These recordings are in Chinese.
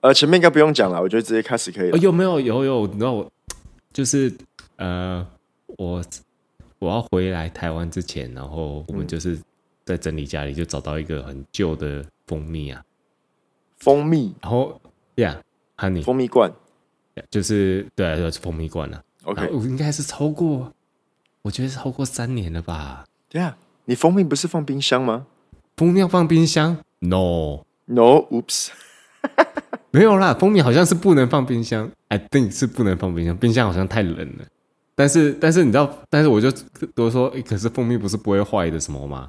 呃，前面应该不用讲了，我觉得直接开始可以了。有没有？有有，你知道我就是呃，我我要回来台湾之前，然后我们就是在整理家里，就找到一个很旧的蜂蜜啊，蜂蜜，然后呀，Honey，蜂蜜罐，就是对，就是蜂蜜罐了。OK，应该是超过，我觉得超过三年了吧？对啊，你蜂蜜不是放冰箱吗？蜂蜜要放冰箱？No，No，Oops。没有啦，蜂蜜好像是不能放冰箱，I think 是不能放冰箱，冰箱好像太冷了。但是，但是你知道，但是我就都说，欸，可是蜂蜜不是不会坏的什么吗？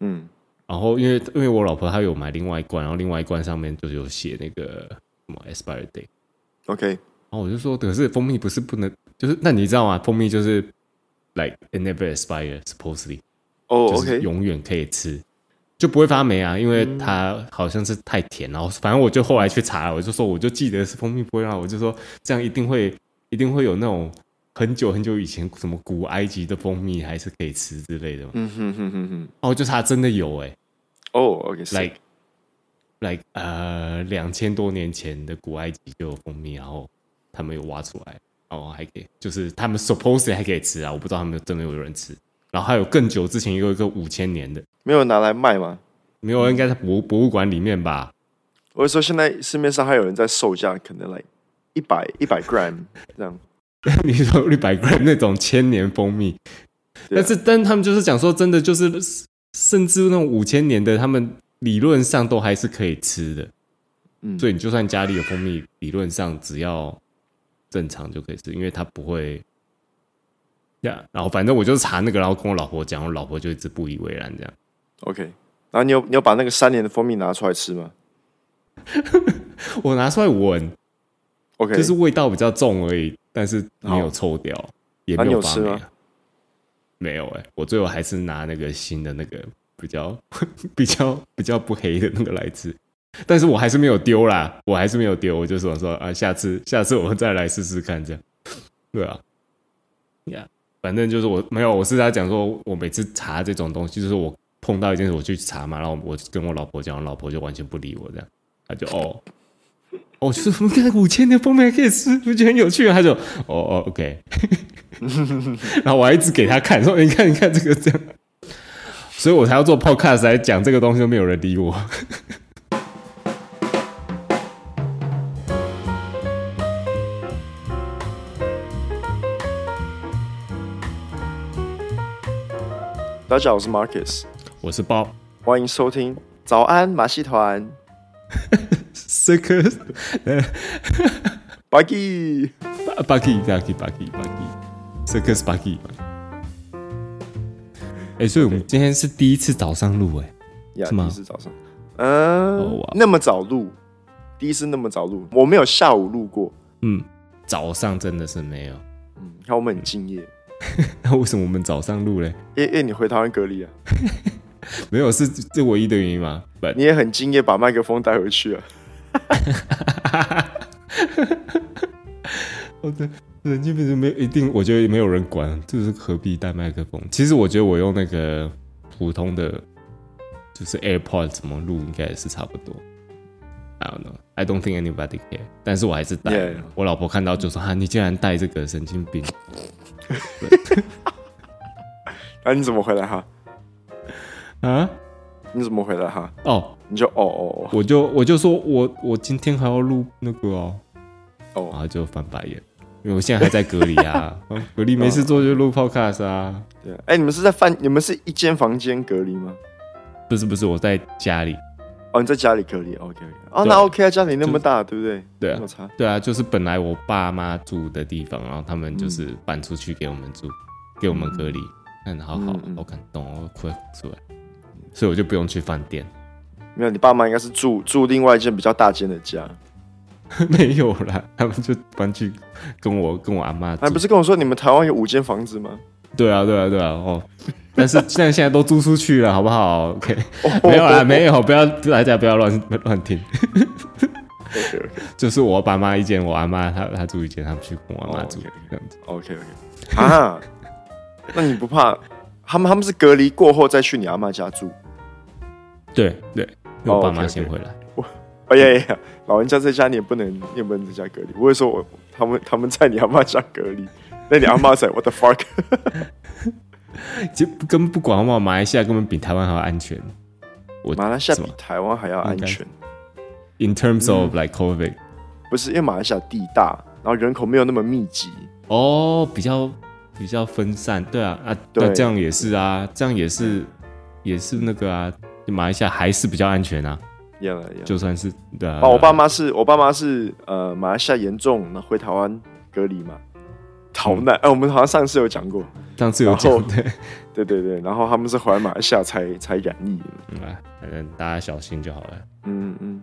嗯，然后因为因为我老婆她有买另外一罐，然后另外一罐上面就有写那个什么 expire date，OK，然后我就说，可是蜂蜜不是不能，就是那你知道吗？蜂蜜就是 like it never expire supposedly，哦，就是永远可以吃。就不会发霉啊，因为它好像是太甜，然后反正我就后来去查了，我就说我就记得是蜂蜜不会让我就说这样一定会一定会有那种很久很久以前什么古埃及的蜂蜜还是可以吃之类的嘛。嗯哼哼哼哼。哦，就它真的有哎、欸。哦、oh,，like like 呃两千多年前的古埃及就有蜂蜜，然后他们有挖出来，哦还可以，就是他们 supposedly 还可以吃啊，我不知道他们真的有人吃。然后还有更久之前有一个五千年的。没有拿来卖吗？没有，应该在博博物馆里面吧。我是说，现在市面上还有人在售价，可能来一百一百 gram 这样。你说一百 gram 那种千年蜂蜜，但是但他们就是讲说，真的就是，甚至那种五千年的，他们理论上都还是可以吃的。嗯，所以你就算家里有蜂蜜，理论上只要正常就可以吃，因为它不会。呀，然后反正我就是查那个，然后跟我老婆讲，我老婆就一直不以为然这样。OK，然后你有你有把那个三年的蜂蜜拿出来吃吗？我拿出来闻，OK，就是味道比较重而已，但是没有臭掉，也没有发霉。啊、没有哎、欸，我最后还是拿那个新的那个比较 比较比较不黑的那个来吃，但是我还是没有丢啦，我还是没有丢，我就说说啊，下次下次我们再来试试看这样。对啊，呀、yeah，反正就是我没有，我是在讲说，我每次查这种东西，就是我。碰到一件事，我去查嘛，然后我跟我老婆讲，我老婆就完全不理我，这样，他就哦，哦，就是我们看五千年蜂蜜还可以吃，我觉得很有趣，他就哦哦，OK，然后我还一直给他看，说你看你看这个这样，所以我才要做 Podcast 来讲这个东西，都没有人理我。大家好，我是 Marcus。我是 Bob，欢迎收听早安马戏团。Circus，Buggy，Buggy，Buggy，Buggy，Circus，Buggy。哎，所以我们今天是第一次早上录，哎，是吗？第一次早上，嗯，那么早录，第一次那么早录，我没有下午录过，嗯，早上真的是没有，嗯，看我们很敬业，那为什么我们早上录嘞？因为你回台湾隔离啊。没有，是这唯一的原因吗.你也很敬业，把麦克风带回去啊！人基本就没有一定，我觉得没有人管，就是何必带麦克风？其实我觉得我用那个普通的，就是 AirPods 怎么录，应该也是差不多。I don't know, I don't think anybody care。但是我还是带。Yeah. 我老婆看到就说：“哈，你竟然带这个神经病！” 那、啊、你怎么回来哈？啊？你怎么回来哈？哦，你就哦哦哦，我就我就说我我今天还要录那个哦，哦，然后就翻白眼，因为我现在还在隔离啊，隔离没事做就录 podcast 啊。对，哎，你们是在饭？你们是一间房间隔离吗？不是不是，我在家里。哦，你在家里隔离？OK OK。哦，那 OK 啊，家里那么大，对不对？对啊，对啊，就是本来我爸妈住的地方，然后他们就是搬出去给我们住，给我们隔离。嗯，好好，好感动，我哭出来。所以我就不用去饭店。没有，你爸妈应该是住住另外一间比较大间的家。没有啦，他们就搬去跟我跟我阿妈。哎不是跟我说你们台湾有五间房子吗？对啊，对啊，对啊。哦，但是现在现在都租出去了，好不好？OK，没有啦，没有，不要大家不要乱乱听。OK OK，就是我爸妈一间，我阿妈她她住一间，他们去跟我阿妈住这样子。OK OK，啊，那你不怕？他们他们是隔离过后再去你阿妈家住，对对，我爸妈先回来。我哎呀呀，老人家在家你也不能，你也不能在家隔离。我会说我他们他们在你阿妈家隔离，那你阿妈在，what the fuck？就根本不管嘛，马来西亚根本比台湾还要安全。我马来西亚比台湾还要安全。In terms of like COVID，、嗯、不是因为马来西亚地大，然后人口没有那么密集。哦，比较比较分散。对啊啊，对，那这样也是啊，这样也是也是那个啊，马来西亚还是比较安全啊。Yeah, yeah. 就算是对啊，啊，我爸妈是我爸妈是呃马来西亚严重，那回台湾隔离嘛，逃难。哎、嗯啊，我们好像上次有讲过，上次有讲 对，对对对，然后他们是回来马来西亚才才染疫。嗯，反正大家小心就好了。嗯嗯。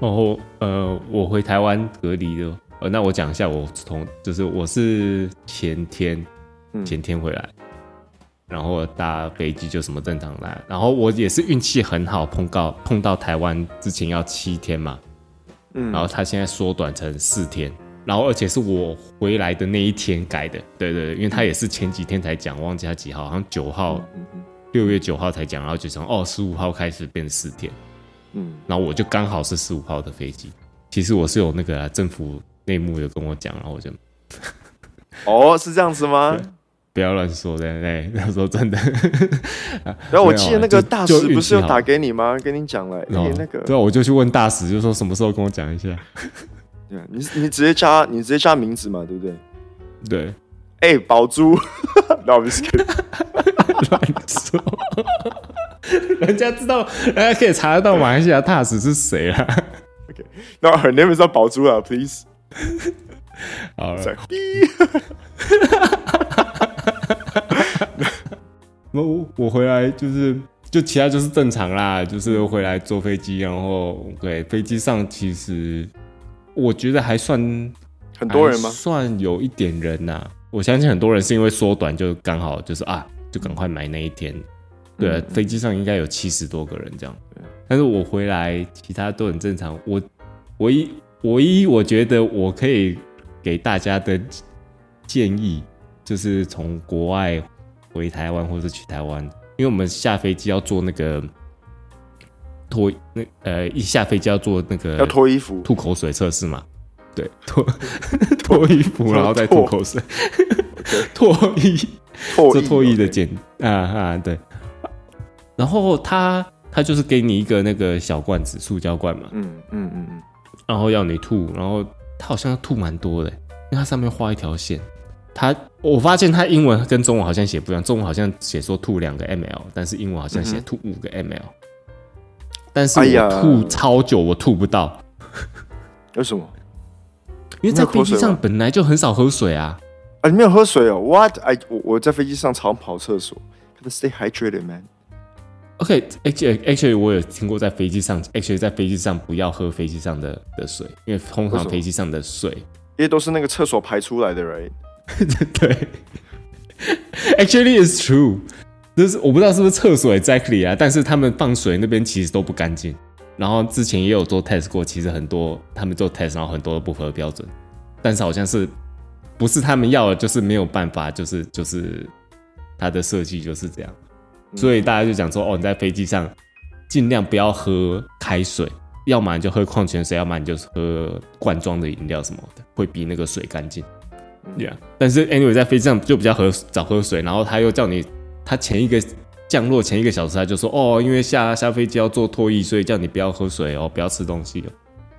然后呃，我回台湾隔离的，呃，那我讲一下我从就是我是前天前天回来。嗯然后搭飞机就什么正常来，然后我也是运气很好，碰到碰到台湾之前要七天嘛，嗯，然后他现在缩短成四天，然后而且是我回来的那一天改的，对对对，因为他也是前几天才讲，忘记他几号，好像九号，六月九号才讲，然后就从哦十五号开始变四天，嗯，然后我就刚好是十五号的飞机，其实我是有那个政府内幕有跟我讲，然后我就，哦，是这样子吗？不要乱说的，对，他说真的。然后我记得那个大使不是有打给你吗？跟你讲了，欸，那个对，我就去问大使，就说什么时候跟我讲一下。对，你你直接加，你直接加名字嘛，对不对？对。哎，宝珠，那我们是 乱说，人家知道，人家可以查得到马来西亚大使是谁啊？OK，那 her name is 宝珠啊，please。好了。我我回来就是就其他就是正常啦，就是回来坐飞机，然后对飞机上其实我觉得还算很多人吗？算有一点人呐。我相信很多人是因为缩短，就刚好就是啊，就赶快买那一天。对啊，飞机上应该有七十多个人这样。但是我回来其他都很正常。我唯一唯一我觉得我可以给大家的建议。就是从国外回台湾，或者是去台湾，因为我们下飞机要坐那个脱那呃，一下飞机要做那个要脱衣服。吐口水测试嘛，对，脱 脱衣服然后再吐口水，脱衣脱衣脱衣的简啊啊对，然后他他就是给你一个那个小罐子，塑胶罐嘛，嗯嗯嗯嗯，然后要你吐，然后他好像要吐蛮多的，因为它上面画一条线。他，我发现他英文跟中文好像写不一样，中文好像写说吐两个 ml，但是英文好像写吐五个 ml。但是我吐超久，我吐不到。为什么？因为在飞机上本来就很少喝水啊。啊，你没有喝水哦？What？哎，我我在飞机上常跑厕所。Gotta stay hydrated, man. OK，actually, actually，我有听过在飞机上，actually 在飞机上不要喝飞机上的的水，因为通常飞机上的水，因为都是那个厕所排出来的，right？对，Actually is true，就是我不知道是不是厕所 exactly 啊，但是他们放水那边其实都不干净。然后之前也有做 test 过，其实很多他们做 test，然后很多都不合标准。但是好像是不是他们要的，就是没有办法，就是就是它的设计就是这样。所以大家就讲说，哦，你在飞机上尽量不要喝开水，要么你就喝矿泉水，要么你就是喝罐装的饮料什么的，会比那个水干净。对啊，但是 anyway 在飞机上就比较喝早喝水，然后他又叫你，他前一个降落前一个小时他就说哦，因为下下飞机要做脱衣，所以叫你不要喝水哦，不要吃东西哦，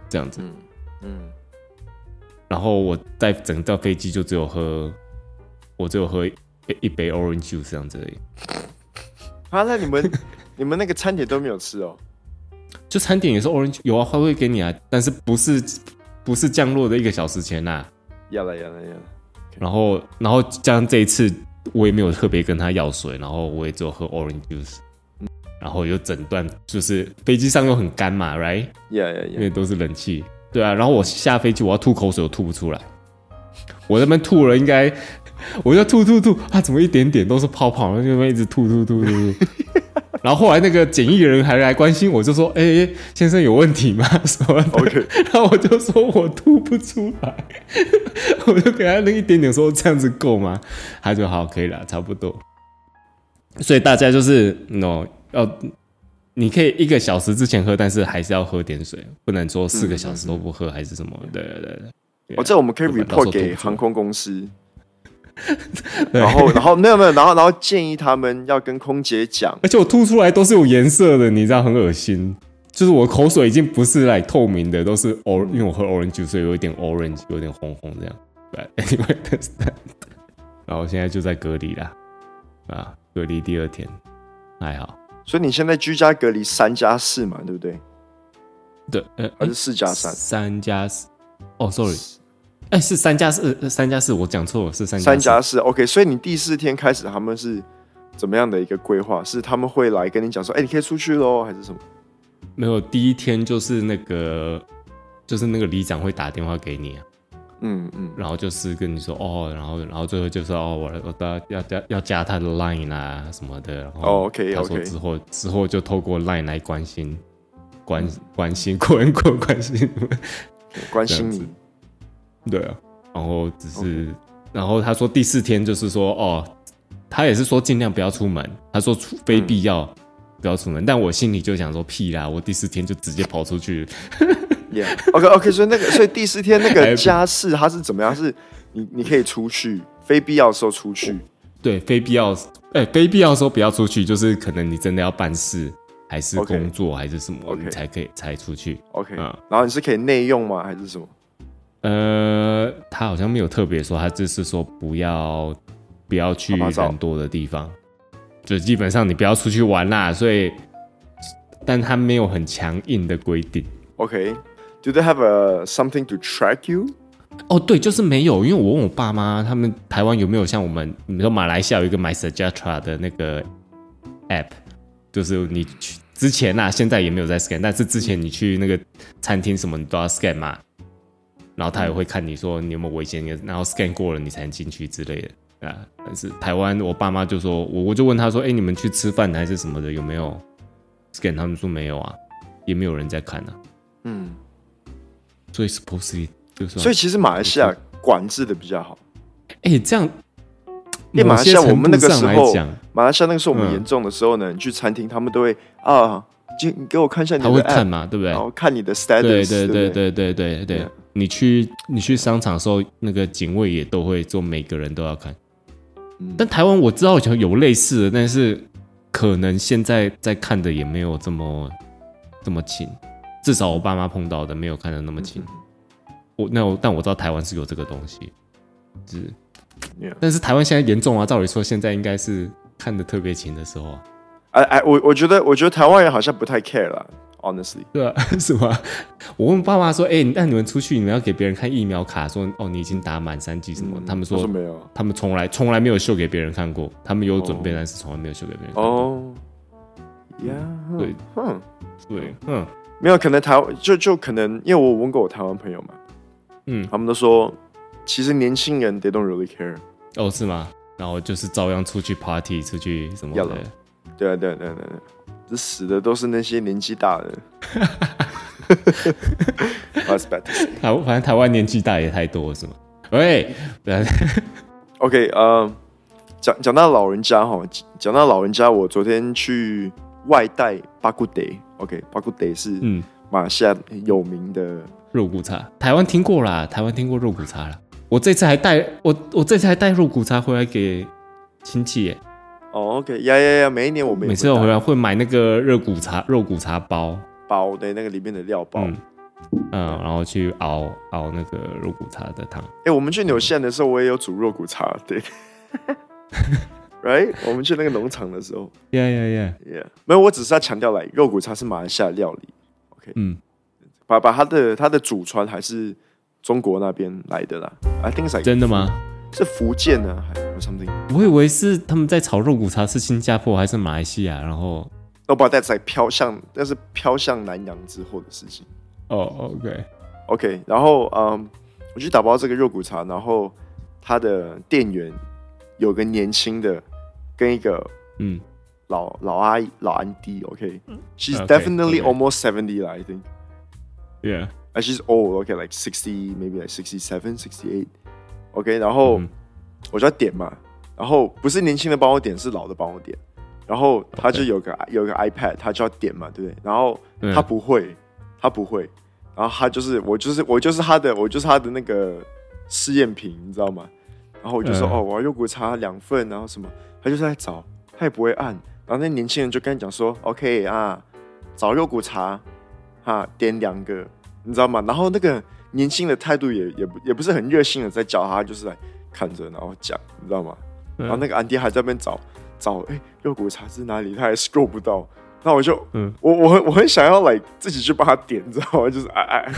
这样子。嗯，嗯，然后我在整个飞机就只有喝，我只有喝一一杯 orange juice 这样子而已。啊，那你们你们那个餐点都没有吃哦？就餐点也是 orange，有啊，他会给你啊，但是不是不是降落的一个小时前呐、啊。要了，要了，要了。然后，然后加上这一次，我也没有特别跟他要水，然后我也只有喝 orange juice。然后有整段就是飞机上又很干嘛，right？Yeah, yeah, yeah. 因为都是冷气。对啊，然后我下飞机我要吐口水，我吐不出来。我那边吐了，应该我就吐吐吐啊，怎么一点点都是泡泡，然后就那边一直吐吐吐吐吐。然后后来那个检疫人还来关心我，就说：“哎、欸，先生有问题吗？” 什么？OK。然后我就说我吐不出来，我就给他那一点点说这样子够吗？他就好，可以了，差不多。所以大家就是，喏，要你可以一个小时之前喝，但是还是要喝点水，不能说四个小时都不喝还是什么？对对对。我这我们可以 report 给航空公司，然后然后没有没有，然后然后建议他们要跟空姐讲，而且我吐出来都是有颜色的，你知道很恶心。就是我口水已经不是来透明的，都是 or 因为我喝 orange juice，所以有一点 orange，有点红红这样。对，anyway，然后现在就在隔离啦，啊，隔离第二天还好。所以你现在居家隔离三加四嘛，对不对？对，呃，还是四加三？三加四？哦，sorry，哎，是三加四，三加四，我讲错了，是三三加四。OK，所以你第四天开始他们是怎么样的一个规划？是他们会来跟你讲说，哎，你可以出去喽，还是什么？没有，第一天就是那个，就是那个里长会打电话给你啊，嗯嗯，然后就是跟你说哦，然后然后最后就说哦，我我要要加要加他的 line 啊什么的，然后哦 OK 他说之后之后就透过 line 来关心关关心关关 关心关心你，对啊，然后只是然后他说第四天就是说哦，他也是说尽量不要出门，他说除非必要。不要出门，但我心里就想说屁啦！我第四天就直接跑出去。Yeah，OK OK，所以那个，所以第四天那个家事他是怎么样？是你你可以出去，非必要的时候出去。对，非必要，哎、欸，非必要的时候不要出去，就是可能你真的要办事，还是工作，还是什么.你才可以才出去。OK，嗯，然后你是可以内用吗？还是什么？呃，他好像没有特别说，他只是说不要不要去人多的地方。就基本上你不要出去玩啦，所以，但他没有很强硬的规定。OK，Do they have a something to track you？哦，对，就是没有，因为我问我爸妈，他们台湾有没有像我们，你说马来西亚有一个 MySejahtera 的那个 app，就是你去之前呐，现在也没有在 scan，但是之前你去那个餐厅什么你都要 scan 嘛，然后他也会看你说你有没有危险，然后 scan 过了你才能进去之类的。啊！但是台湾，我爸妈就说，我我就问他说，哎、欸，你们去吃饭还是什么的，有没有 scan？他们说没有啊，也没有人在看啊。嗯，所以 supposedly 就是，所以其实马来西亚管制的比较好。哎、欸，这样，因为马来西亚我们那个时候，马来西亚那个时候我们严重的时候呢，嗯、你去餐厅，他们都会啊，就你给我看一下你的 app，他会看嘛，对不对？然后看你的 status，对对对对对对对，对。你去你去商场的时候，那个警卫也都会做，每个人都要看。但台湾我知道以前有类似的，但是可能现在在看的也没有这么这么勤，至少我爸妈碰到的没有看的那么勤。我那我但我知道台湾是有这个东西，是，但是台湾现在严重啊，照理说现在应该是看的特别勤的时候啊。哎哎，我我觉得我觉得台湾人好像不太 care 啦。Honestly，对啊，是吗？我问爸妈说：“哎、欸，那你们出去，你们要给别人看疫苗卡，说哦，你已经打满三剂什么？”嗯、他们说：“说没有。”他们从来从来没有秀给别人看过。他们有准备，oh. 但是从来没有秀给别人。哦，呀，对，哼，对，嗯，没有可能台湾就就可能，因为我问过我台湾朋友嘛，嗯，他们都说其实年轻人 they don't really care。哦，是吗？然后就是照样出去 party，出去什么的。对啊，对啊，对啊，对啊。死的都是那些年纪大的。台反正台湾年纪大也太多是吗？喂，OK，呃，讲讲到老人家哈，讲到老人家，我昨天去外带巴古德，OK，巴古德是嗯马来西亚有名的肉骨茶，台湾听过啦，台湾听过肉骨茶啦。我这次还带我我这次还带肉骨茶回来给亲戚耶。哦，OK，呀呀呀！每一年我们每次我回来会买那个肉骨茶、肉骨茶包包的那个里面的料包，嗯，嗯，然后去熬熬那个肉骨茶的汤。哎、欸，我们去纽西兰的时候，我也有煮肉骨茶，对，Right？我们去那个农场的时候，呀呀呀呀！没有，我只是要强调来，肉骨茶是马来西亚料理，OK，嗯，把把它的它的祖传还是中国那边来的啦，I think like 真的吗？是福建呢，还是 something？我以为是他们在炒肉骨茶，是新加坡还是马来西亚？然后我把它在飘向，那是飘向南洋之后的事情。哦、oh,，OK，OK，、okay. okay, 然后嗯，我去打包这个肉骨茶，然后他的店员有个年轻的，跟一个嗯老老阿姨老安迪，OK，she's、okay? definitely okay, okay. almost seventy 了，I think，yeah，and she's old，OK，like sixty，maybe like sixty-seven, sixty-eight。OK，然后我就要点嘛，然后不是年轻的帮我点，是老的帮我点。然后他就有个.有个 iPad，他就要点嘛，对不对？然后他不会，嗯、他不会，然后他就是我就是我就是他的我就是他的那个试验品，你知道吗？然后我就说、嗯、哦，我要肉骨茶两份，然后什么，他就是在找，他也不会按。然后那年轻人就跟他讲说，OK 啊，找肉骨茶，哈、啊，点两个，你知道吗？然后那个年轻的态度也也不也不是很热心的在教他，就是来看着然后讲，你知道吗？嗯、然后那个安迪还在那边找找，哎，肉骨茶是哪里？他还 scroll 不到。那我就，嗯，我我很我很想要来自己去帮他点，你知道吗？就是哎哎，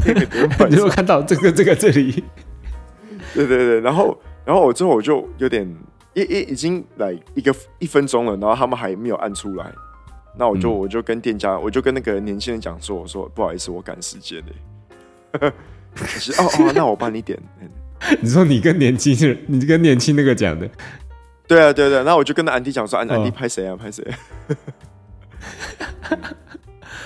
你有看到这个这个这里？对对对，然后。然后我之后我就有点，一一已经来一个一分钟了，然后他们还没有按出来，那我就、嗯、我就跟店家，我就跟那个年轻人讲说，我说不好意思，我赶时间嘞。哦哦，那我帮你点。你说你跟年轻人，你跟年轻那个讲的？对啊对对，那我就跟那安迪讲说，安安迪拍谁啊拍谁？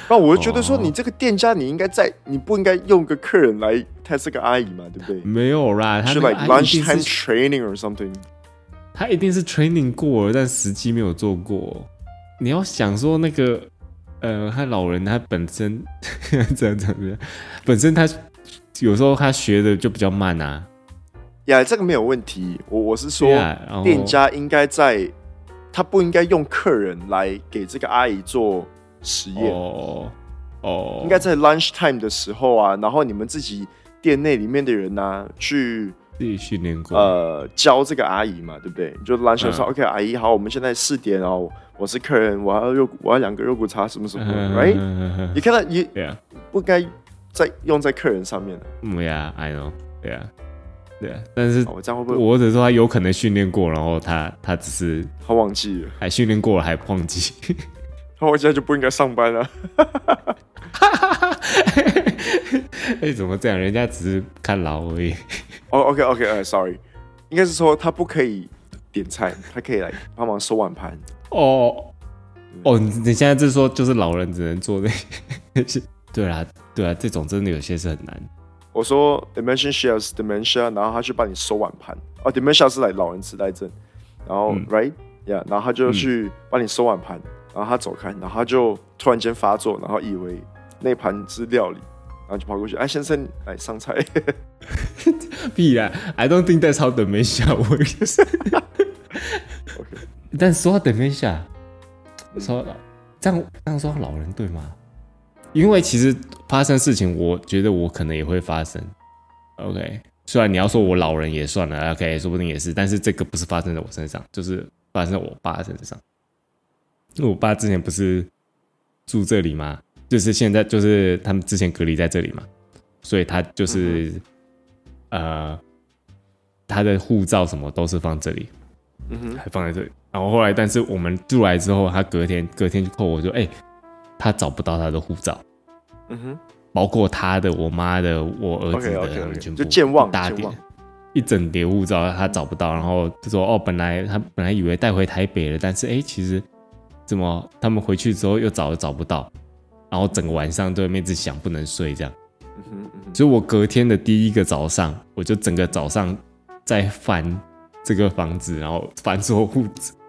那我就觉得说，你这个店家，你应该在，你不应该用个客人来，他是个阿姨嘛，对不对？没有啦，他是 like lunchtime training or something。他一定是 training 过了，但实际没有做过。你要想说那个，呃，他老人他本身 这样这样，本身他有时候他学的就比较慢啊。呀，这个没有问题。我我是说，店家应该在，他不应该用客人来给这个阿姨做。实验哦哦，应该在 lunch time 的时候啊，然后你们自己店内里面的人呢、啊，去自己训练过，呃，教这个阿姨嘛，对不对？就 lunch 的时候、嗯、OK，阿姨好，我们现在四点哦，我是客人，我要肉，我要两个肉骨茶，什么什么、嗯、，right？你看到你不该在用在客人上面的，嗯呀，I know，对啊，对啊，但是我这样会不会？我只是说他有可能训练过，然后他他只是他忘记了，还训练过了还忘记。他我现在就不应该上班了。哎，怎么这样？人家只是看牢而已。哦，OK，OK，哎，Sorry，应该是说他不可以点菜，他可以来帮忙收碗盘。哦，哦，你现在就是说，就是老人只能做那些？对啊，对啊，这种真的有些是很难。我说，Dementia shares dementia，然后他去帮你收碗盘。哦，Dementia 是来老人痴呆症，然后、嗯、，Right，Yeah，然后他就去帮你收碗盘。然后他走开，然后他就突然间发作，然后以为那盘是料理，然后就跑过去，哎，先生，来上菜。必然，I don't think that's how dementia works。OK，但说到 dementia，说这样这样说老人对吗？因为其实发生事情，我觉得我可能也会发生。OK，虽然你要说我老人也算了，OK，说不定也是，但是这个不是发生在我身上，就是发生在我爸身上。因为我爸之前不是住这里吗？就是现在就是他们之前隔离在这里嘛，所以他就是、嗯、呃，他的护照什么都是放这里，嗯哼，还放在这里。然后后来，但是我们住来之后，他隔天隔天就扣我说，哎、欸，他找不到他的护照，嗯哼，包括他的、我妈的、我儿子的，okay, okay, okay. 全部就健忘一大叠，忘一整叠护照他找不到，然后就说哦，本来他本来以为带回台北了，但是哎、欸，其实。怎么？他们回去之后又找都找不到，然后整个晚上都在那边想不能睡这样。所以，我隔天的第一个早上，我就整个早上在翻这个房子，然后翻说护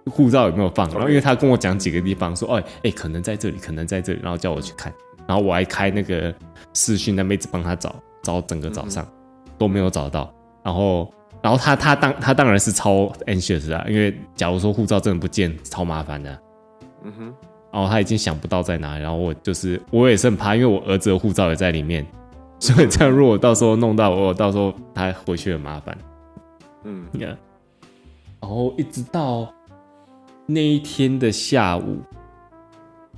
护照有没有放。然后，因为他跟我讲几个地方，说：“哎哎，可能在这里，可能在这里。”然后叫我去看。然后我还开那个视讯，那妹子帮他找，找整个早上都没有找到。然后，然后他他当他当然是超 anxious 啊，因为假如说护照真的不见，超麻烦的。嗯哼，然后他已经想不到在哪里，然后我就是我也是很怕，因为我儿子的护照也在里面，所以这样如果到时候弄到我，到时候他回去很麻烦。嗯，你看，然后一直到那一天的下午，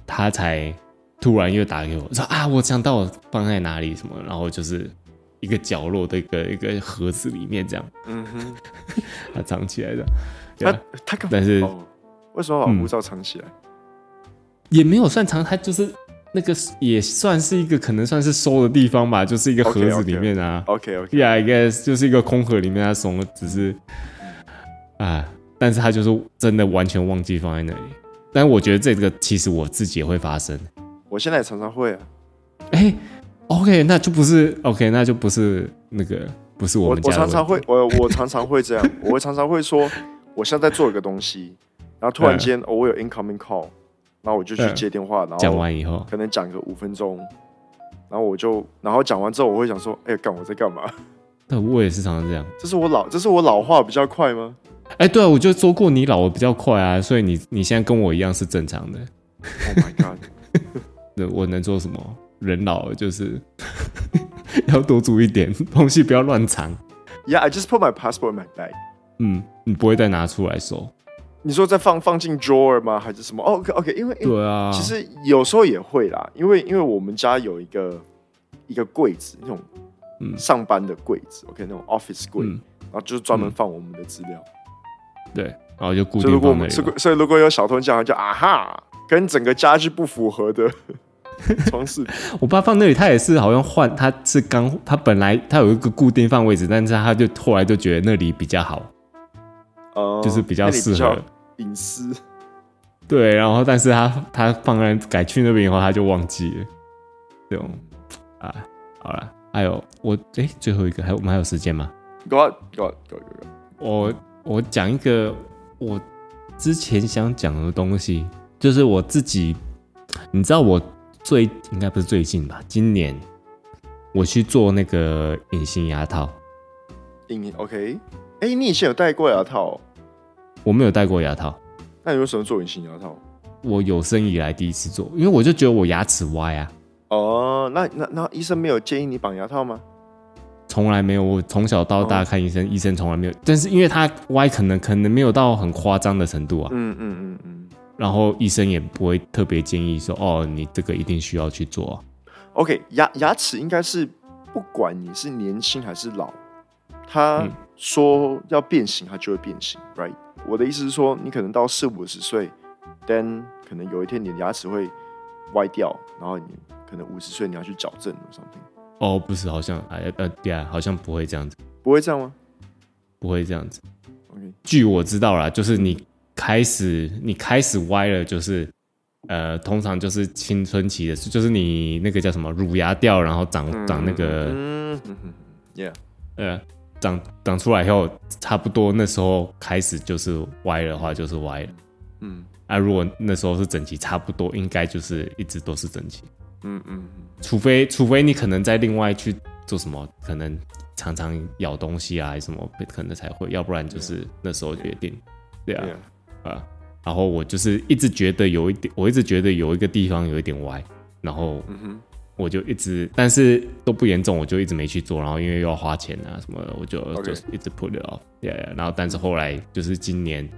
他才突然又打给我说啊，我想到我放在哪里什么，然后就是一个角落的一个一个盒子里面这样。嗯哼，他藏起来的，他他但是为什么把护照藏起来？嗯也没有算藏，他就是那个也算是一个可能算是收的地方吧，就是一个盒子里面啊。OK OK，Yeah，、okay. yeah, I guess 就是一个空盒里面，他怂了，只是啊，但是他就是真的完全忘记放在那里。但我觉得这个其实我自己也会发生，我现在也常常会啊。哎、欸、，OK，那就不是 OK，那就不是那个不是我。我我常常会，我我常常会这样，我会常常会说，我现在在做一个东西。然后突然间、嗯、我有 incoming call，然后我就去接电话，嗯、然后讲完以后，可能讲个五分钟，然后我就，然后讲完之后，我会想说，哎、欸，干我在干嘛？那，我也是常常这样。这是我老，这是我老化比较快吗？哎，对啊，我就说过你老的比较快啊，所以你你现在跟我一样是正常的。Oh my god！那我能做什么？人老了就是 要多注意点，东西不要乱藏。Yeah, I just put my passport in my bag. 嗯，你不会再拿出来收？你说再放放进 drawer 吗？还是什么？OK OK，因为对啊，其实有时候也会啦，因为因为我们家有一个一个柜子，那种嗯上班的柜子，OK，那种 office 柜，嗯、然后就是专门放我们的资料。对，然后就固定放那里。所以如果有小偷这样，就啊哈，跟整个家具不符合的。床饰，我爸放那里，他也是好像换，他是刚，他本来他有一个固定放位置，但是他就后来就觉得那里比较好，哦，就是比较适合隐私。对，然后但是他他放在改去那边以后，他就忘记了。这种啊，好了，还有我哎，最后一个还有我们还有时间吗？Go on, go on, go on, go on. 我我讲一个我之前想讲的东西，就是我自己，你知道我。最应该不是最近吧？今年我去做那个隐形牙套。隐 OK？哎、欸，你以前有戴过牙套？我没有戴过牙套。那你为什么做隐形牙套？我有生以来第一次做，因为我就觉得我牙齿歪啊。哦，那那那医生没有建议你绑牙套吗？从来没有，我从小到大看医生，哦、医生从来没有。但是因为他歪，可能可能没有到很夸张的程度啊。嗯嗯嗯嗯。嗯然后医生也不会特别建议说，哦，你这个一定需要去做啊。OK，牙牙齿应该是不管你是年轻还是老，他说要变形，它就会变形，right？我的意思是说，你可能到四五十岁，then 可能有一天你的牙齿会歪掉，然后你可能五十岁你要去矫正 something。哦，不是，好像哎呃对啊，好像不会这样子，不会这样吗？不会这样子。OK，据我知道啦，就是你。开始，你开始歪了，就是，呃，通常就是青春期的，就是你那个叫什么乳牙掉，然后长长那个，嗯嗯嗯，yeah，呃，长长出来以后，差不多那时候开始就是歪的话，就是歪了，嗯，啊，如果那时候是整齐，差不多应该就是一直都是整齐，嗯嗯，除非除非你可能在另外去做什么，可能常常咬东西啊，什么，可能才会，要不然就是那时候决定.对啊。啊，然后我就是一直觉得有一点，我一直觉得有一个地方有一点歪，然后我就一直，但是都不严重，我就一直没去做。然后因为又要花钱啊什么的，我就.就一直 put it off。对，然后但是后来就是今年，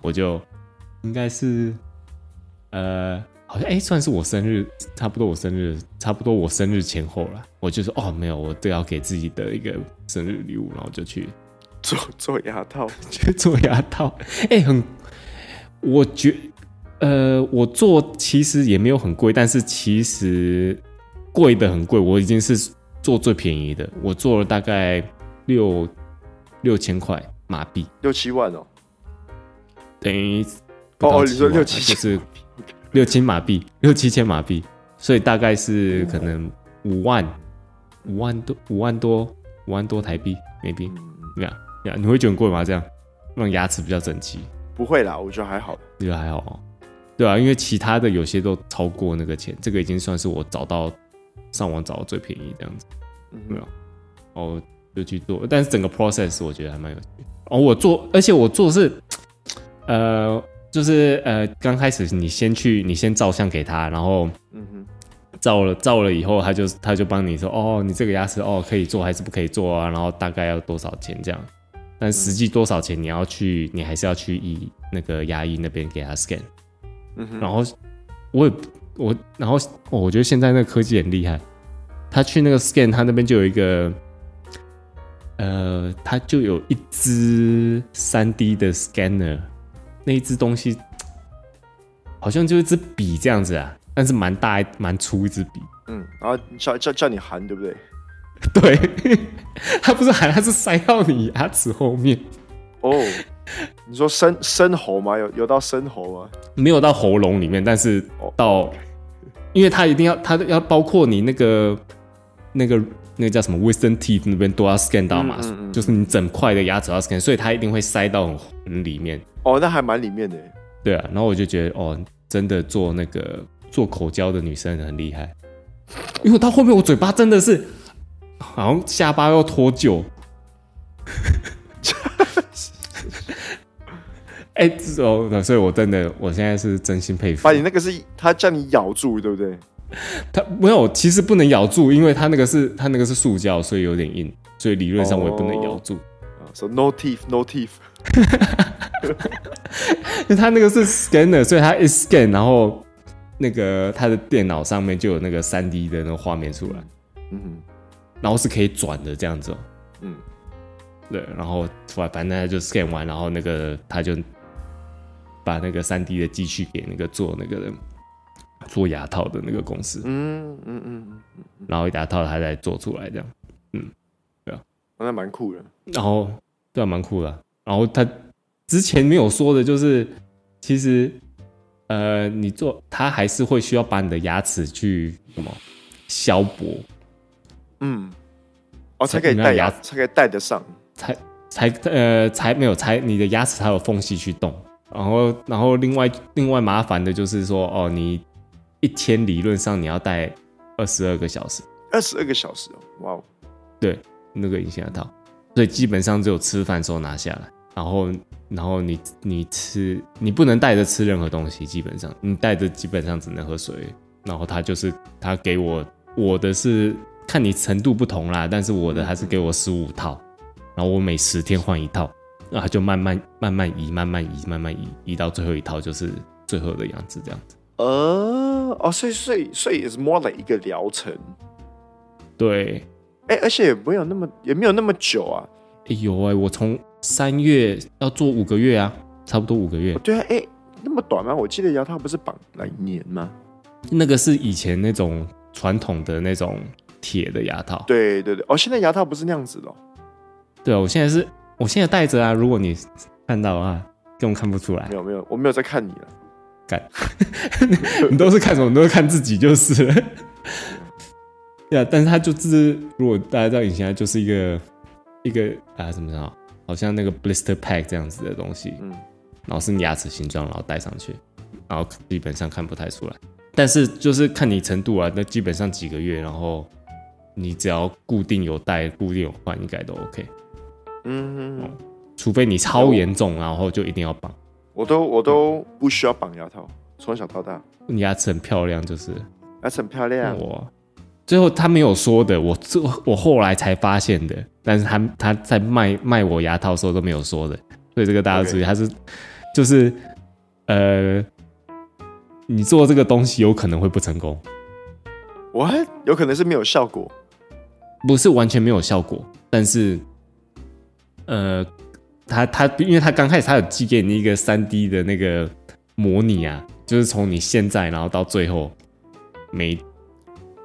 我就应该是呃，好像哎，算是我生日，差不多我生日，差不多我生日前后了，我就说哦，没有，我都要给自己的一个生日礼物，然后就去 做做牙套，去做牙套，哎，很。我觉，呃，我做其实也没有很贵，但是其实贵的很贵。我已经是做最便宜的，我做了大概六六千块马币，六七万哦，等于哦，你说六七千就是六千马币，六七千马币，所以大概是可能五万五万多五万多五万多台币，maybe 这样呀？你会觉得很贵吗？这样让牙齿比较整齐。不会啦，我觉得还好，我觉得还好，对啊，因为其他的有些都超过那个钱，这个已经算是我找到上网找的最便宜这样子，没有，哦，就去做，但是整个 process 我觉得还蛮有趣哦。我做，而且我做是，呃，就是呃，刚开始你先去，你先照相给他，然后，嗯哼，照了照了以后，他就他就帮你说，哦，你这个牙齿哦可以做还是不可以做啊？然后大概要多少钱这样。但实际多少钱？你要去，你还是要去医那个牙医那边给他 scan。嗯哼。然后我也我，然后我觉得现在那个科技很厉害。他去那个 scan，他那边就有一个，呃，他就有一支三 D 的 scanner，那一只东西好像就一支笔这样子啊，但是蛮大蛮粗一支笔。嗯，然后叫叫叫你含，对不对？对，他不是含，他是塞到你牙齿后面。哦，你说深深喉吗？有有到深喉吗？没有到喉咙里面，但是到，因为他一定要，他要包括你那个那个那个叫什么 wisdom teeth 那边都要 scan 到嘛，就是你整块的牙齿要 scan，所以它一定会塞到很里面。哦，那还蛮里面的。对啊，然后我就觉得哦，真的做那个做口交的女生很厉害，因为到后面我嘴巴真的是好像下巴要脱臼。哎，这种，所以我真的，我现在是真心佩服。把你那个是他叫你咬住，对不对？他没有，其实不能咬住，因为他那个是他那个是塑胶，所以有点硬，所以理论上我也不能咬住。So no teeth, no teeth。因为他那个是 scanner，所以他一 scan，然后那个他的电脑上面就有那个三 D 的那个画面出来。嗯哼，然后是可以转的这样子。嗯，对，然后反反正他就 scan 完，然后那个他就。把那个三 D 的机器给那个做那个人做牙套的那个公司，嗯嗯嗯，然后牙套他再做出来这样，嗯，对啊，那蛮酷的。然后对啊，蛮酷的。然后他之前没有说的就是，其实呃，你做他还是会需要把你的牙齿去什么削薄，嗯，哦，才可以戴牙，才可以戴得上，才才呃才没有才你的牙齿才有缝隙去动。然后，然后另外另外麻烦的就是说，哦，你一天理论上你要戴二十二个小时，二十二个小时哦，哇哦，对，那个隐形牙套，所以基本上只有吃饭时候拿下来，然后，然后你你吃，你不能带着吃任何东西，基本上你带着基本上只能喝水，然后他就是他给我我的是看你程度不同啦，但是我的还是给我十五套，然后我每十天换一套。那他就慢慢慢慢移，慢慢移，慢慢移，移到最后一套就是最后的样子，这样子。呃，哦，所以所以所以是 more like 一个疗程。对，哎、欸，而且也没有那么也没有那么久啊。哎呦哎，我从三月要做五个月啊，差不多五个月。对啊，哎、欸，那么短吗？我记得牙套不是绑来年吗？那个是以前那种传统的那种铁的牙套。对对对，哦，现在牙套不是那样子的、哦。对啊，我现在是。我现在戴着啊，如果你看到啊，根本看不出来。没有没有，我没有在看你了。干，你都是看什么？你都是看自己就是了。对啊，但是他就是，如果大家知道隐形牙就是一个一个啊，什么着？好像那个 blister pack 这样子的东西。嗯。然后是你牙齿形状，然后戴上去，然后基本上看不太出来。但是就是看你程度啊，那基本上几个月，然后你只要固定有戴，固定有换，应该都 OK。嗯哼，除非你超严重，然后就一定要绑。我都我都不需要绑牙套，从小到大。你牙齿很漂亮，就是牙齿很漂亮。我最后他没有说的，我这我后来才发现的。但是他他在卖卖我牙套的时候都没有说的，所以这个大家注意，他是就是呃，你做这个东西有可能会不成功。我还有可能是没有效果，不是完全没有效果，但是。呃，他他，因为他刚开始他有寄给你一个三 D 的那个模拟啊，就是从你现在然后到最后没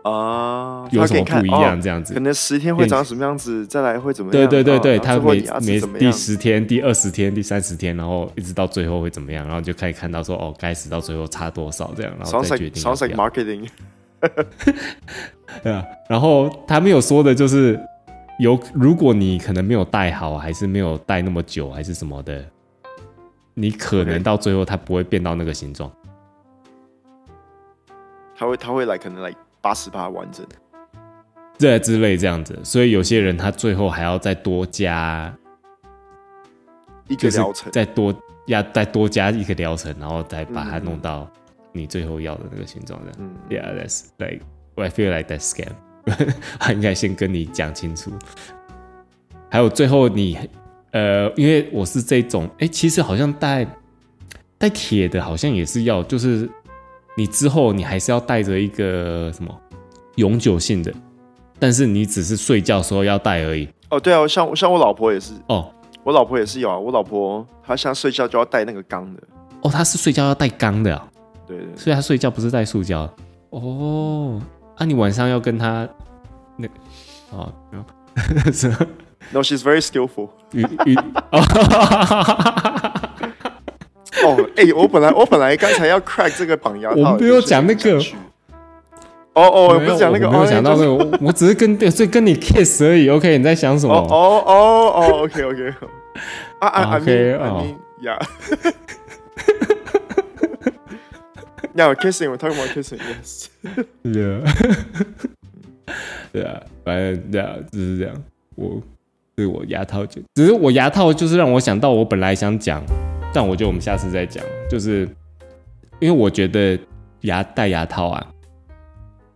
啊有什么不一样这样子，可能十天会长什么样子，再来会怎么样？对对对对，他每每第十天、第二十天、第三十天，然后一直到最后会怎么样，然后就可以看到说哦，该死到最后差多少这样，然后再决定。Sounds like marketing。对啊，然后他没有说的就是。有，如果你可能没有戴好，还是没有戴那么久，还是什么的，你可能到最后它不会变到那个形状。它会，它会来，可能来八十八完整，这之类这样子。所以有些人他最后还要再多加一个疗程，再多要再多加一个疗程，然后再把它弄到你最后要的那个形状。这样，嗯，Yeah, that's like I feel like that scam. 他应该先跟你讲清楚，还有最后你，呃，因为我是这种，哎、欸，其实好像带带铁的，好像也是要，就是你之后你还是要带着一个什么永久性的，但是你只是睡觉时候要带而已。哦，对啊，像像我老婆也是，哦，我老婆也是有啊，我老婆她像睡觉就要带那个钢的，哦，她是睡觉要带钢的啊，对，对对，所以她睡觉不是带塑胶，哦。啊，你晚上要跟他那个哦，什么？No, she's very skillful。哦，哎，我本来我本来刚才要 crack 这个绑牙套，我没有讲那个。哦哦，我不是讲那个，没有讲到那个，我 我只是跟所以跟你 kiss 而已。OK，你在想什么？哦哦哦，OK OK。啊啊，OK 啊，呀。Now kissing, we're talking about kissing. Yes. Yeah. 对啊，反正对啊就是这样。我对我牙套就，只是我牙套就是让我想到我本来想讲，但我觉得我们下次再讲。就是因为我觉得牙戴牙套啊，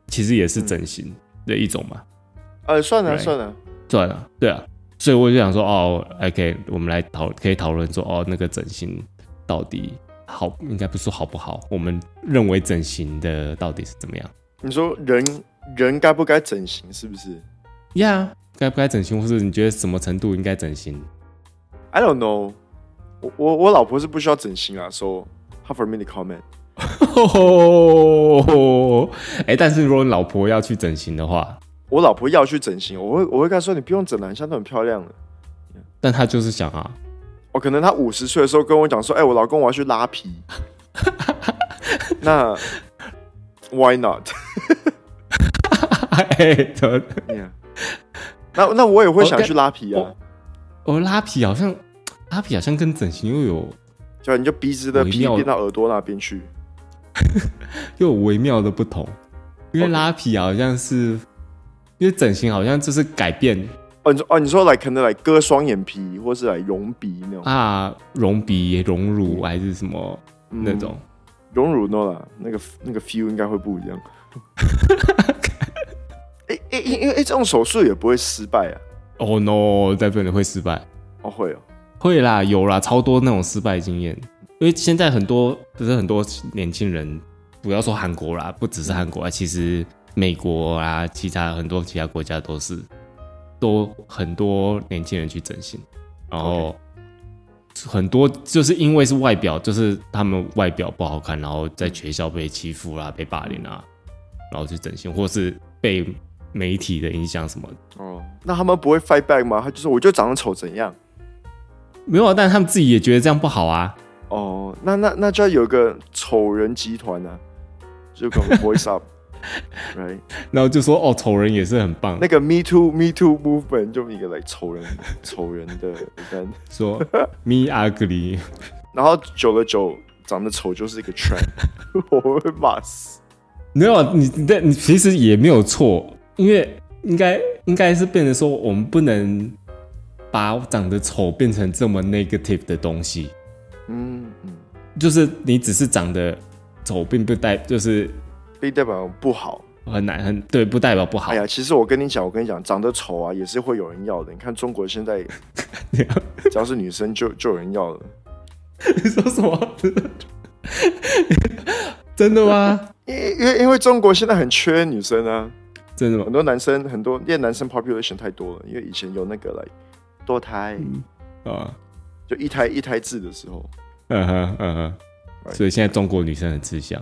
其实也是整形的一种嘛。呃、嗯，算了算了算了，对啊。所以我就想说，哦，OK，我们来讨可以讨论说，哦，那个整形到底好，应该不是说好不好？我们认为整形的到底是怎么样？你说人人该不该整形，是不是？呀、yeah，该不该整形，或是你觉得什么程度应该整形？I don't know 我。我我老婆是不需要整形啊，so for me to comment？哎、欸，但是如果你老婆要去整形的话。我老婆要去整形，我会我会跟她说：“你不用整了，你现在都很漂亮了。”但她就是想啊，我、哦、可能他五十岁的时候跟我讲说：“哎、欸，我老公我要去拉皮。”那 Why not？哎，怎么？那那我也会想去拉皮啊。我拉皮好像拉皮好像跟整形又有，就你就鼻子的皮变到耳朵那边去，又有微妙的不同。因为拉皮好像是。因为整形好像就是改变哦，你说哦，你说来可能来割双眼皮，或是来隆鼻那种啊，隆鼻、隆乳还是什么那种？隆、嗯、乳 no 啦，那个那个 feel 应该会不一样。哎哎，因为哎，这种手术也不会失败啊。哦、oh、no，代表你会失败。哦会哦，会啦，有啦，超多那种失败经验。因为现在很多不是很多年轻人，不要说韩国啦，不只是韩国啊，其实。美国啊，其他很多其他国家都是，都很多年轻人去整形，然后很多就是因为是外表，就是他们外表不好看，然后在学校被欺负啦、被霸凌啊，然后去整形，或是被媒体的影响什么。哦，那他们不会 fight back 吗？他就是我就长得丑怎样？没有啊，但是他们自己也觉得这样不好啊。哦，那那那就要有个丑人集团呢、啊，就可能 voice up。Right. 然后就说哦，丑人也是很棒。那个 Me Too Me Too Movement 就一个来丑人丑人的，跟 说 Me Ugly，然后久了久长得丑就是一个 trend，我会骂死。没有你，你你其实也没有错，因为应该应该是变成说，我们不能把长得丑变成这么 negative 的东西。嗯嗯，就是你只是长得丑，并不代就是。不代表不好，很难很对，不代表不好。哎呀，其实我跟你讲，我跟你讲，长得丑啊，也是会有人要的。你看中国现在，只要是女生就就有人要了。你说什么？真的吗？因因为因为中国现在很缺女生啊，真的吗？很多男生很多，因为男生 population 太多了。因为以前有那个来多胎、嗯、啊，就一胎一胎制的时候，嗯哼嗯哼，所以现在中国女生很吃香。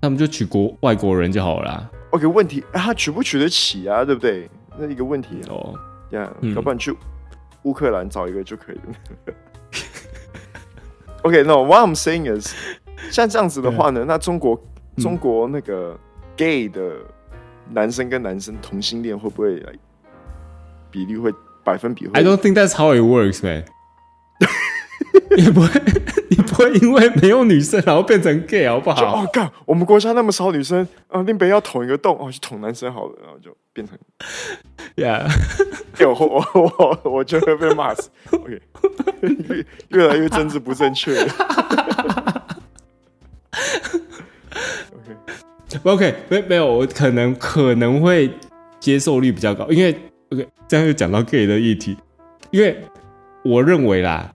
他们就娶国外国人就好了啦。OK，问题啊，他娶不娶得起啊？对不对？那一个问题哦。这样，要不然去乌克兰找一个就可以了。OK，No，what、okay, I'm saying is，像这样子的话呢，那中国中国那个 gay 的男生跟男生同性恋会不会比例会百分比会？I don't think that's how it works, man. 你不会，你不会因为没有女生然后变成 gay 好不好？哦，干，我们国家那么少女生啊，另北要捅一个洞哦，去捅男生好了，然后就变成，Yeah，我我我我就会被骂死。OK，越 越来越政治不正确。OK，OK，没没有，我可能可能会接受率比较高，因为 OK，这样就讲到 gay 的议题，因为我认为啦。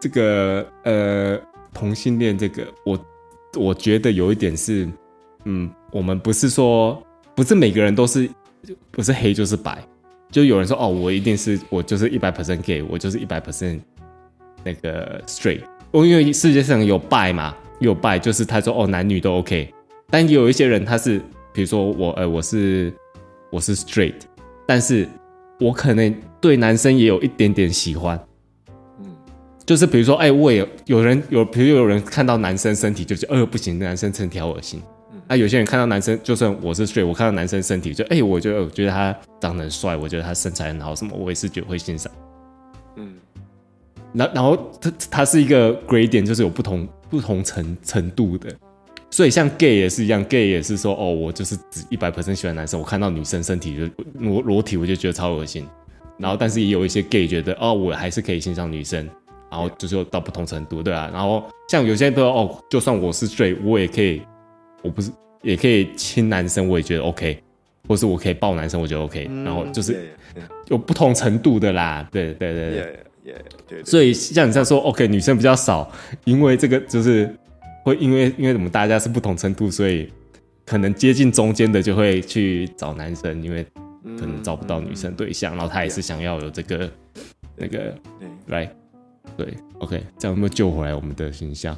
这个呃，同性恋这个，我我觉得有一点是，嗯，我们不是说不是每个人都是不是黑就是白，就有人说哦，我一定是我就是一百 percent gay，我就是一百 percent 那个 straight，因为世界上有 bi 嘛，有 bi 就是他说哦，男女都 OK，但有一些人他是，比如说我呃我是我是 straight，但是我可能对男生也有一点点喜欢。就是比如说，哎、欸，我也有人有，比如有人看到男生身体就觉得，呃，不行，男生身体好恶心。那、嗯、有些人看到男生，就算我是 straight，我看到男生身体就，哎、欸，我觉得我觉得他长得很帅，我觉得他身材很好，什么，我也是觉得会欣赏。嗯，然然后他他是一个 gradient，就是有不同不同程程度的。所以像 gay 也是一样，gay 也是说哦，我就是只一百 percent 喜欢男生，我看到女生身体就裸裸体，我就觉得超恶心。然后，但是也有一些 gay 觉得哦，我还是可以欣赏女生，然后就是到不同程度，对啊。然后像有些人都说哦，就算我是 straight，我也可以，我不是也可以亲男生，我也觉得 OK，或是我可以抱男生，我觉得 OK。然后就是有不同程度的啦，对对对对，对。所以像你这样说，OK，女生比较少，因为这个就是会因为因为我们大家是不同程度，所以可能接近中间的就会去找男生，因为。可能找不到女生对象，嗯、然后他也是想要有这个、嗯、那个来，对，，OK，这样有没有救回来我们的形象？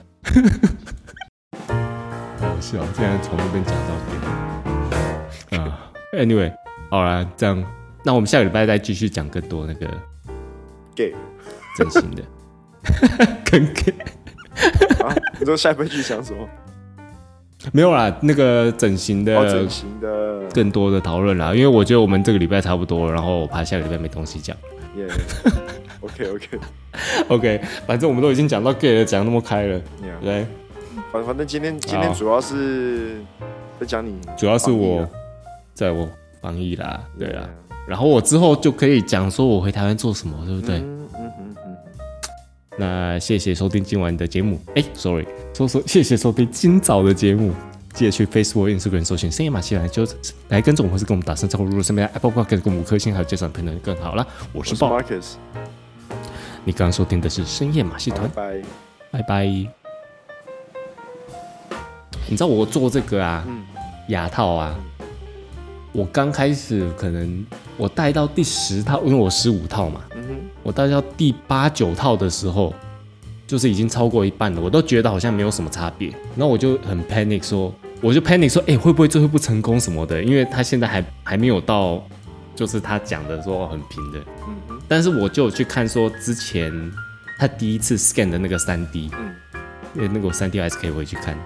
好 好笑，现在从那边讲到这边啊。Anyway，好啦，这样，那我们下个礼拜再继续讲更多那个 gay 整形的，跟 gay。啊，你说下一步去讲什么？没有啦，那个整形的，整形的更多的讨论啦，因为我觉得我们这个礼拜差不多了，然后我怕下个礼拜没东西讲。耶，OK OK OK，反正我们都已经讲到 gay 了，讲那么开了，yeah. 对。反反正今天今天主要是在讲你，主要是我在我防疫啦，对啊。Yeah. 然后我之后就可以讲说我回台湾做什么，对不对？嗯嗯嗯嗯。那谢谢收听今晚的节目。哎，Sorry。说说谢谢收听今早的节目，记得去 Facebook、Instagram 搜寻深夜马戏团，就来跟着我们，或是跟我们打声招呼。如果身边 Apple Podcast 跟五颗星，还有介绍朋友更好了。我是 Marcus，你刚刚收听的是深夜马戏团，拜拜。拜。你知道我做这个啊，牙套啊，我刚开始可能我戴到第十套，因为我十五套嘛，我戴到第八九套的时候。就是已经超过一半了，我都觉得好像没有什么差别，然后我就很 panic 说，我就 panic 说，哎、欸，会不会最后不成功什么的？因为他现在还还没有到，就是他讲的说很平的，嗯，但是我就去看说之前他第一次 scan 的那个三 D，嗯，因为那个三 D 还是可以回去看，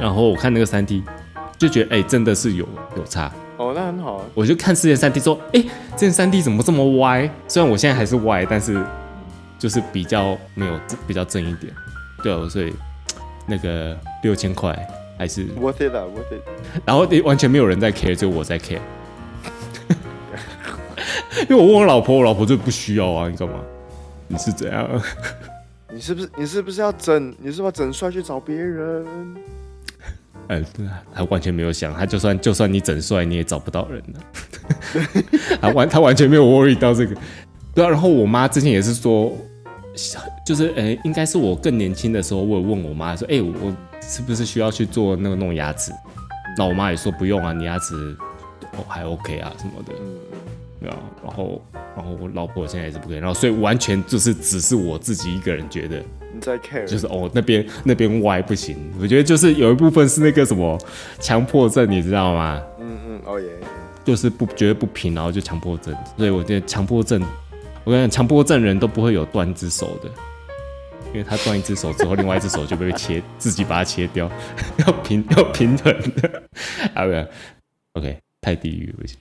然后我看那个三 D 就觉得，哎、欸，真的是有有差，哦，那很好，我就看之前三 D 说，哎、欸，这件三 D 怎么这么歪？虽然我现在还是歪，但是。就是比较没有比较正一点，对哦，所以那个六千块还是 worth it 啊，worth it。然后完全没有人在 care，就我在 care。因为我问我老婆，我老婆就不需要啊，你干嘛？你是怎样？你是不是你是不是要整？你是不是要整帅去找别人？哎、欸，对啊，他完全没有想，他就算就算你整帅，你也找不到人了。他完他完全没有 worry 到这个，对啊。然后我妈之前也是说。就是诶、欸，应该是我更年轻的时候，我有问我妈说，哎、欸，我是不是需要去做那个弄牙齿？那我妈也说不用啊，你牙齿哦还 OK 啊什么的，对啊。然后，然后我老婆现在也是不可以，然后所以完全就是只是我自己一个人觉得你在 care，就是哦那边那边歪不行。我觉得就是有一部分是那个什么强迫症，你知道吗？嗯嗯，哦耶，就是不觉得不平，然后就强迫症。所以我觉得强迫症。我跟你讲，强迫症人都不会有断只手的，因为他断一只手之后，另外一只手就被切，自己把它切掉，要平要平衡的，啊不，OK，太地狱不行。